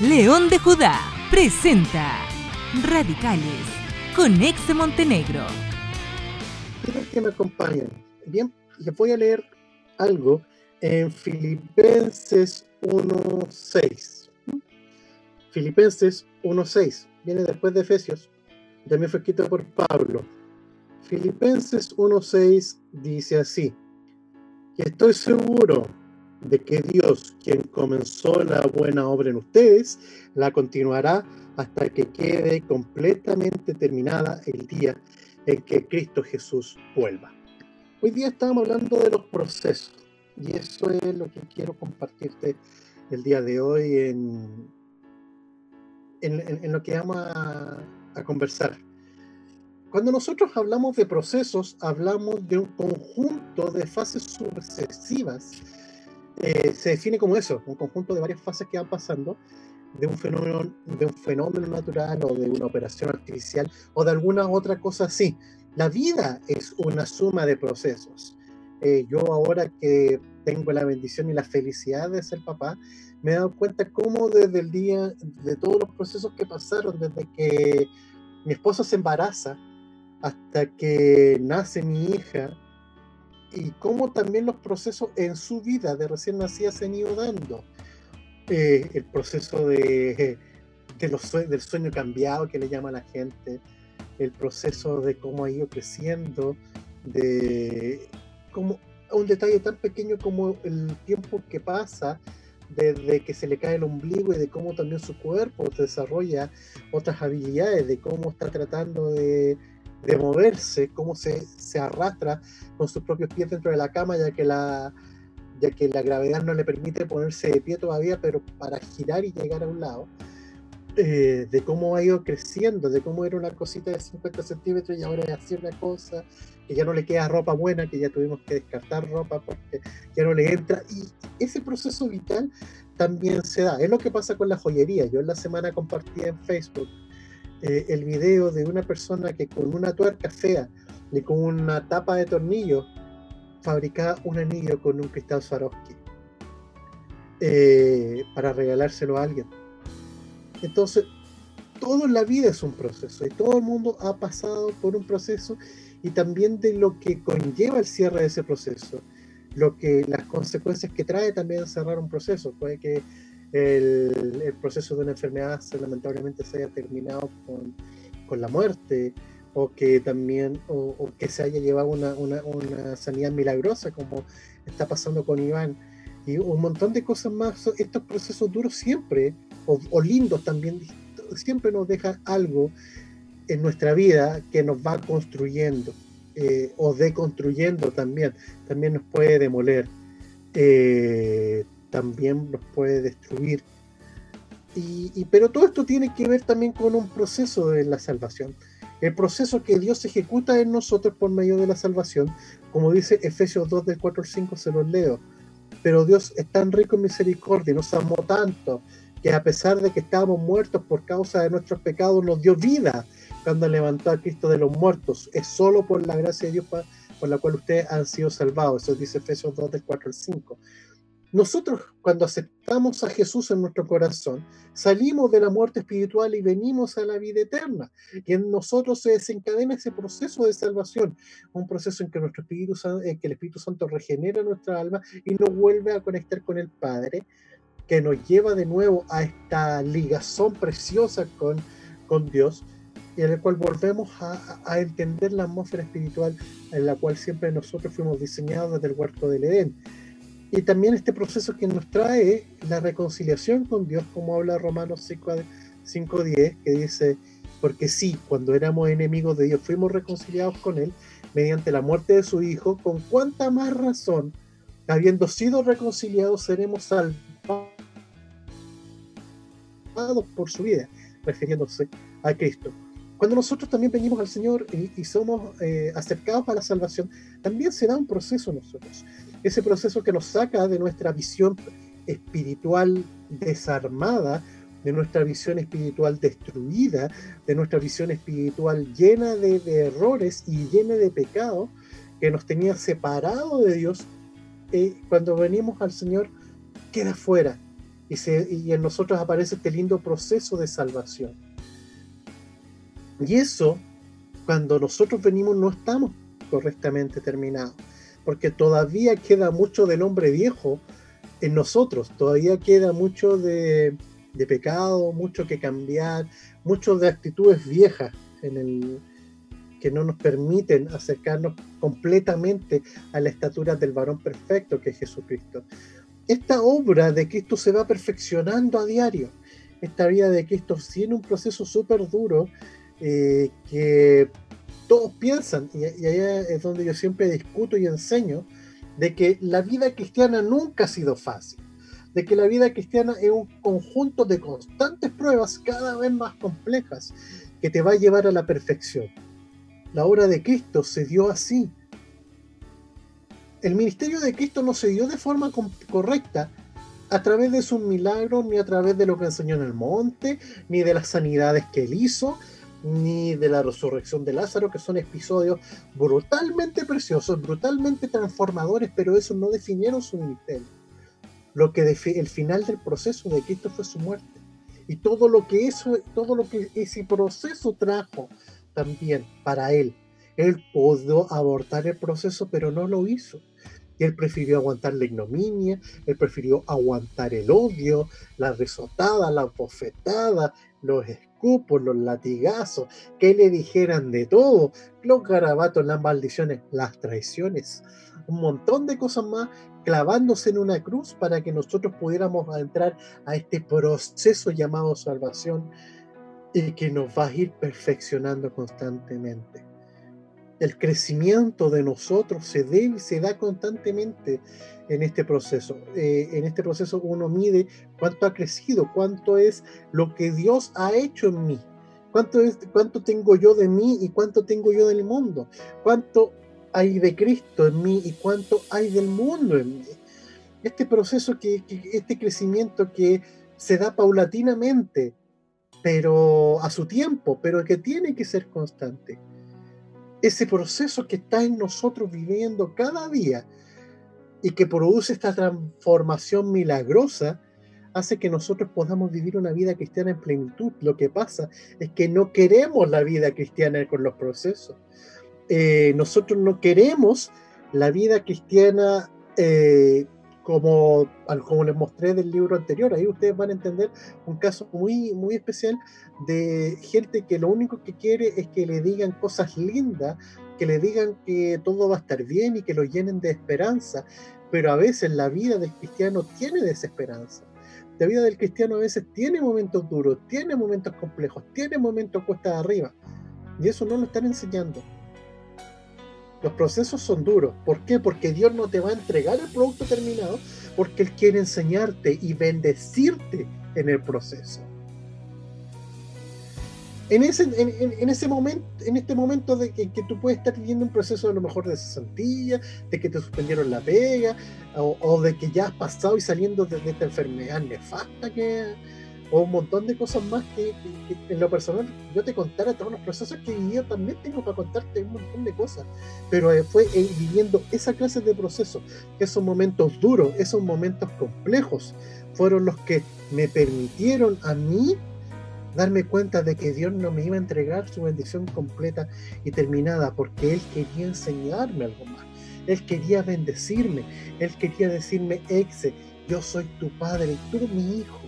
León de Judá presenta Radicales con Ex Montenegro. Que me acompañen. Bien, les voy a leer algo en Filipenses 1.6. Filipenses 1.6. Viene después de Efesios. También fue escrito por Pablo. Filipenses 1.6 dice así. Estoy seguro de que Dios, quien comenzó la buena obra en ustedes, la continuará hasta que quede completamente terminada el día en que Cristo Jesús vuelva. Hoy día estamos hablando de los procesos y eso es lo que quiero compartirte el día de hoy en, en, lo que vamos a, a conversar. Cuando nosotros hablamos de procesos, hablamos de un conjunto de fases sucesivas eh, se define como eso, un conjunto de varias fases que van pasando de un fenómeno, de un fenómeno natural o de una operación artificial o de alguna otra cosa así. La vida es una suma de procesos. Eh, yo ahora que tengo la bendición y la felicidad de ser papá, me he dado cuenta cómo desde el día, de todos los procesos que pasaron, desde que mi esposo se embaraza hasta que nace mi hija, y cómo también los procesos en su vida de recién nacida se han ido dando. Eh, el proceso de, de los, del sueño cambiado que le llama a la gente, el proceso de cómo ha ido creciendo, de cómo un detalle tan pequeño como el tiempo que pasa desde que se le cae el ombligo y de cómo también su cuerpo desarrolla otras habilidades, de cómo está tratando de de moverse, cómo se, se, arrastra con sus propios pies dentro de la cama, ya que la, ya que la gravedad no le permite ponerse de pie todavía, pero para girar y llegar a un lado, eh, de cómo ha ido creciendo, de cómo era una cosita de 50 centímetros y ahora es así una cosa, que ya no le queda ropa buena, que ya tuvimos que descartar ropa porque ya no le entra. Y ese proceso vital también se da. Es lo que pasa con la joyería. Yo en la semana compartí en Facebook eh, el video de una persona que con una tuerca fea y con una tapa de tornillo fabricaba un anillo con un cristal Swarovski eh, para regalárselo a alguien. Entonces, todo en la vida es un proceso y todo el mundo ha pasado por un proceso y también de lo que conlleva el cierre de ese proceso, lo que las consecuencias que trae también cerrar un proceso. Puede que el, proceso de una enfermedad lamentablemente se haya terminado con, con la muerte o que también o, que se haya llevado una, una, una, sanidad milagrosa como está pasando con Iván. Y un montón de cosas más. Estos procesos duros siempre o, o lindos también siempre nos dejan algo en nuestra vida que nos va construyendo eh, o deconstruyendo también. También nos puede demoler. Eh, también los puede destruir. Y, pero todo esto tiene que ver también con un proceso de la salvación. El proceso que Dios ejecuta en nosotros por medio de la salvación, como dice Efesios 2 del 4 al 5, se los leo. Pero Dios es tan rico en misericordia, nos amó tanto, que a pesar de que estábamos muertos por causa de nuestros pecados, nos dio vida cuando levantó a Cristo de los muertos. Es solo por la gracia de Dios por la cual ustedes han sido salvados. Eso dice Efesios 2 del 4 al 5. Nosotros cuando aceptamos a Jesús en nuestro corazón, salimos de la muerte espiritual y venimos a la vida eterna. Y en nosotros se desencadena ese proceso de salvación, un proceso en que, nuestro espíritu, que el Espíritu Santo regenera nuestra alma y nos vuelve a conectar con el Padre, que nos lleva de nuevo a esta ligazón preciosa con, con Dios y en el cual volvemos a, a, entender la atmósfera espiritual en la cual siempre nosotros fuimos diseñados desde el huerto del Edén y también este proceso que nos trae la reconciliación con Dios, como habla Romanos 5.10, que dice, porque sí, cuando éramos enemigos de Dios, fuimos reconciliados con Él mediante la muerte de su Hijo, con cuánta más razón, habiendo sido reconciliados, seremos salvados por su vida, refiriéndose a Cristo. Cuando nosotros también venimos al Señor y, somos eh, acercados a la salvación, también se da un proceso nosotros ese proceso que nos saca de nuestra visión espiritual desarmada, de nuestra visión espiritual destruida, de nuestra visión espiritual llena de, errores y llena de pecado, que nos tenía separado de Dios, eh, cuando venimos al Señor, queda fuera. y, y en nosotros aparece este lindo proceso de salvación. Y eso, cuando nosotros venimos, no estamos correctamente terminados, porque todavía queda mucho del hombre viejo en nosotros, todavía queda mucho de, pecado, mucho que cambiar, mucho de actitudes viejas en el, que no nos permiten acercarnos completamente a la estatura del varón perfecto que es Jesucristo. Esta obra de Cristo se va perfeccionando a diario. Esta vida de Cristo tiene un proceso súper duro eh, que todos piensan, y, y allá es donde yo siempre discuto y enseño, de que la vida cristiana nunca ha sido fácil de que la vida cristiana es un conjunto de constantes pruebas cada vez más complejas que te va a llevar a la perfección. La obra de Cristo se dio así. El ministerio de Cristo no se dio de forma correcta a través de sus milagros, ni a través de lo que enseñó en el monte, ni de las sanidades que él hizo, ni de la resurrección de Lázaro, que son episodios brutalmente preciosos, brutalmente transformadores, pero eso no definieron su ministerio lo que el final del proceso de Cristo fue su muerte. Y todo lo que eso, todo lo que ese proceso trajo también para él. Él pudo abortar el proceso, pero no lo hizo. Él prefirió aguantar la ignominia, él prefirió aguantar el odio, la risotada, la bofetada, los escupos, los latigazos, que le dijeran de todo, los garabatos, las maldiciones, las traiciones, un montón de cosas más clavándose en una cruz para que nosotros pudiéramos entrar a este proceso llamado salvación y que nos va a ir perfeccionando constantemente. El crecimiento de nosotros se debe, se da constantemente en este proceso. Eh, en este proceso uno mide cuánto ha crecido, cuánto es lo que Dios ha hecho en mí, cuánto, es, cuánto tengo yo de mí y cuánto tengo yo del mundo, cuánto hay de Cristo en mí y cuánto hay del mundo en mí. Este proceso, que, este crecimiento que se da paulatinamente, pero a su tiempo, pero que tiene que ser constante. Ese proceso que está en nosotros viviendo cada día y que produce esta transformación milagrosa, hace que nosotros podamos vivir una vida cristiana en plenitud. Lo que pasa es que no queremos la vida cristiana con los procesos. Eh, nosotros no queremos la vida cristiana eh, como, como les mostré del libro anterior. Ahí ustedes van a entender un caso muy, muy especial de gente que lo único que quiere es que le digan cosas lindas, que le digan que todo va a estar bien y que lo llenen de esperanza. Pero a veces la vida del cristiano tiene desesperanza. La vida del cristiano a veces tiene momentos duros, tiene momentos complejos, tiene momentos cuesta arriba. Y eso no lo están enseñando. Los procesos son duros. ¿Por qué? Porque Dios no te va a entregar el producto terminado, porque Él quiere enseñarte y bendecirte en el proceso. En ese, en, ese momento, en este momento de que, tú puedes estar viviendo un proceso a lo mejor de cesantilla, de que te suspendieron la pega, o, de que ya has pasado y saliendo de, de esta enfermedad nefasta que, o un montón de cosas más que, en lo personal yo te contara todos los procesos que yo también tengo para contarte un montón de cosas, pero eh, fue viviendo esa clase de procesos, esos momentos duros, esos momentos complejos, fueron los que me permitieron a mí darme cuenta de que Dios no me iba a entregar su bendición completa y terminada, porque Él quería enseñarme algo más. Él quería bendecirme, Él quería decirme, Exe, yo soy tu padre tú mi hijo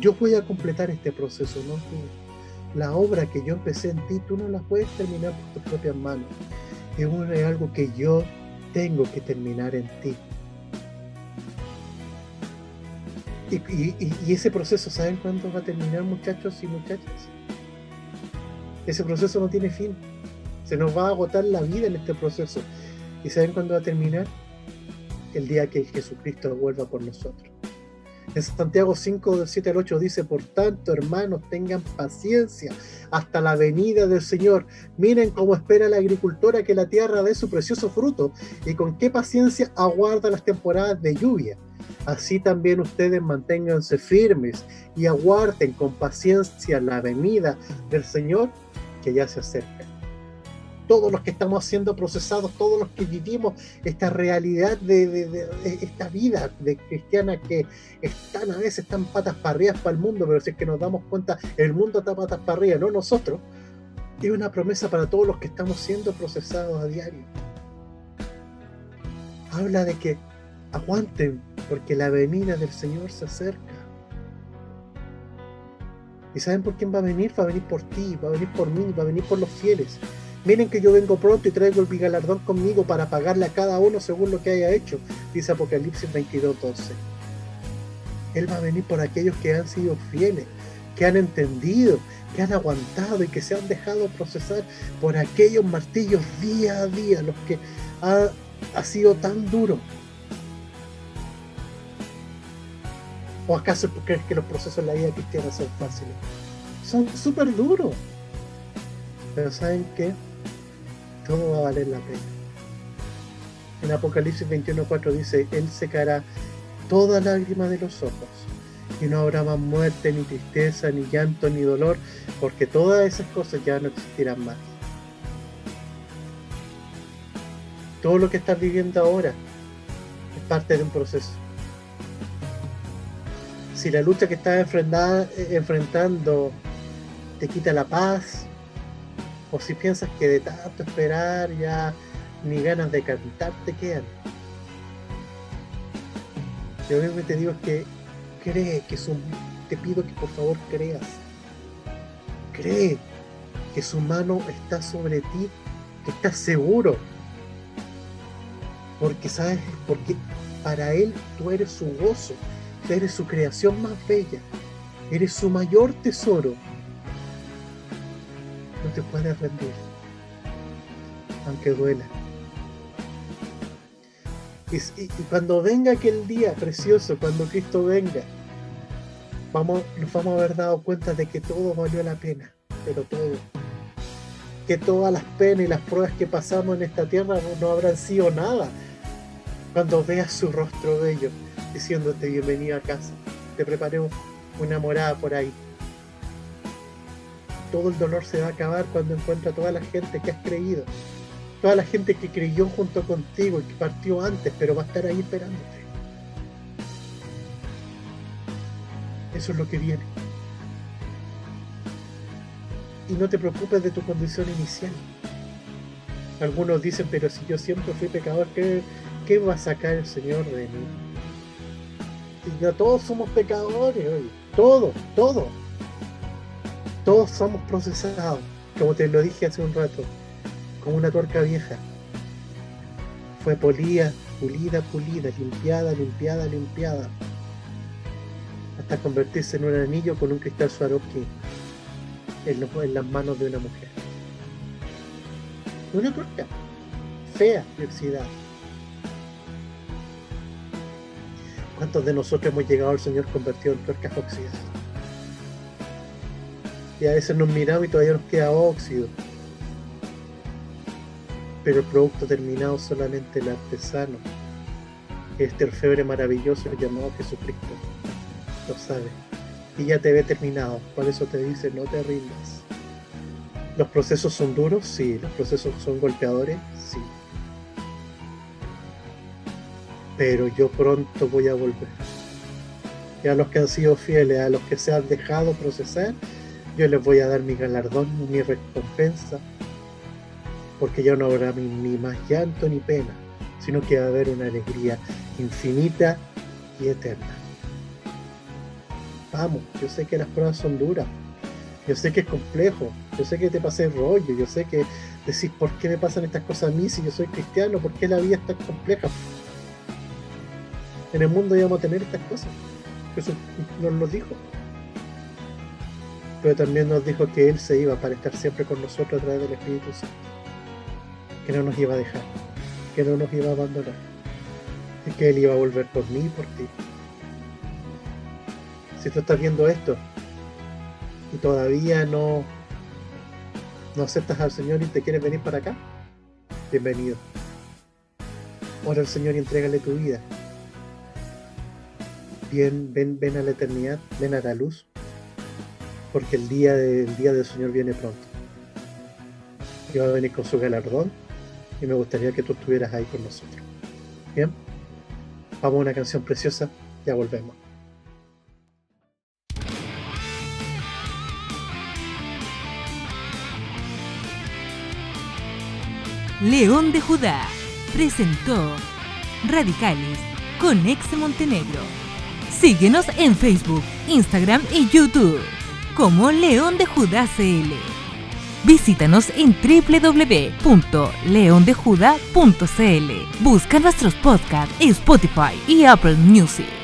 yo voy a completar este proceso, no La obra que yo empecé en ti, tú no la puedes terminar por tus propias manos. Es algo que yo tengo que terminar en ti. Y, ese proceso, ¿saben cuándo va a terminar, muchachos y muchachas? Ese proceso no tiene fin. Se nos va a agotar la vida en este proceso. ¿Y saben cuándo va a terminar? El día que Jesucristo vuelva por nosotros. En Santiago 5, del 7 al 8 dice, por tanto, hermanos, tengan paciencia hasta la venida del Señor. Miren cómo espera la agricultora que la tierra dé su precioso fruto y con qué paciencia aguarda las temporadas de lluvia. Así también ustedes manténganse firmes y aguarden con paciencia la venida del Señor que ya se acerca. Todos los que estamos siendo procesados, todos los que vivimos esta realidad de, esta vida de cristiana que están a veces están patas para arriba para el mundo, pero si es que nos damos cuenta, el mundo está patas para arriba, no nosotros. Es una promesa para todos los que estamos siendo procesados a diario. Habla de que aguanten, porque la venida del Señor se acerca. ¿Y saben por quién va a venir? Va a venir por ti, va a venir por mí, va a venir por los fieles. Miren que yo vengo pronto y traigo el galardón conmigo para pagarle a cada uno según lo que haya hecho, dice Apocalipsis 22:12. Él va a venir por aquellos que han sido fieles, que han entendido, que han aguantado y que se han dejado procesar por aquellos martillos día a día, los que ha, ha sido tan duro. ¿O acaso crees que los procesos en la vida cristiana son fáciles? Son súper duros. Pero ¿saben qué? Todo va a valer la pena. En Apocalipsis 21.4 dice, Él secará toda lágrima de los ojos y no habrá más muerte, ni tristeza, ni llanto, ni dolor, porque todas esas cosas ya no existirán más. Todo lo que estás viviendo ahora es parte de un proceso si la lucha que estás enfrentando te quita la paz, o si piensas que de tanto esperar ya ni ganas de cantar te quedan. Yo lo te digo que cree que su, te pido que por favor creas. Cree que su mano está sobre ti, que estás seguro. Porque sabes, porque para él tú eres su gozo. Eres su creación más bella. Eres su mayor tesoro. No te puedes rendir. Aunque duela. Y, cuando venga aquel día precioso, cuando Cristo venga, vamos, nos vamos a haber dado cuenta de que todo valió la pena. Pero todo. Que todas las penas y las pruebas que pasamos en esta tierra no habrán sido nada. Cuando veas su rostro bello diciéndote bienvenido a casa. Te preparé una morada por ahí. Todo el dolor se va a acabar cuando encuentra a toda la gente que has creído. Toda la gente que creyó junto contigo y que partió antes, pero va a estar ahí esperándote. Eso es lo que viene. Y no te preocupes de tu condición inicial. Algunos dicen, pero si yo siempre fui pecador, ¿qué, qué va a sacar el Señor de mí? y todos somos pecadores hoy. Todos, todos. Todos somos procesados, como te lo dije hace un rato, como una tuerca vieja. Fue polida, pulida, pulida, limpiada, limpiada, limpiada, hasta convertirse en un anillo con un cristal Swarovski en, en las manos de una mujer. Una tuerca fea y oxidada ¿Cuántos de nosotros hemos llegado al Señor convertido en tuercas oxidadas? Y a veces nos miramos y todavía nos queda óxido. Pero el producto terminado solamente el artesano, este orfebre maravilloso llamado Jesucristo, lo sabe. Y ya te ve terminado. Por eso te dice, no te rindas. ¿Los procesos son duros? Sí. ¿Los procesos son golpeadores? Sí pero yo pronto voy a volver. Y a los que han sido fieles, a los que se han dejado procesar, yo les voy a dar mi galardón, mi recompensa, porque ya no habrá ni más llanto ni pena, sino que va a haber una alegría infinita y eterna. Vamos, yo sé que las pruebas son duras, yo sé que es complejo, yo sé que te pasé rollo, yo sé que decís, ¿por qué me pasan estas cosas a mí si yo soy cristiano? ¿Por qué la vida es tan compleja? en el mundo íbamos a tener estas cosas. Eso nos lo dijo. Pero también nos dijo que Él se iba para estar siempre con nosotros a través del Espíritu Santo. Que no nos iba a dejar. Que no nos iba a abandonar. Y que Él iba a volver por mí y por ti. Si tú estás viendo esto y todavía no, no aceptas al Señor y te quieres venir para acá, bienvenido. Ora al Señor y entrégale tu vida ven, ven a la eternidad, ven a la luz, porque el día, del día del Señor viene pronto. y va a venir con su galardón y me gustaría que tú estuvieras ahí con nosotros. Bien, vamos a una canción preciosa, ya volvemos. León de Judá presentó Radicales con Ex Montenegro. Síguenos en Facebook, Instagram y YouTube como León de Judá CL. Visítanos en www.leondejuda.cl. Busca nuestros podcasts en Spotify y Apple Music.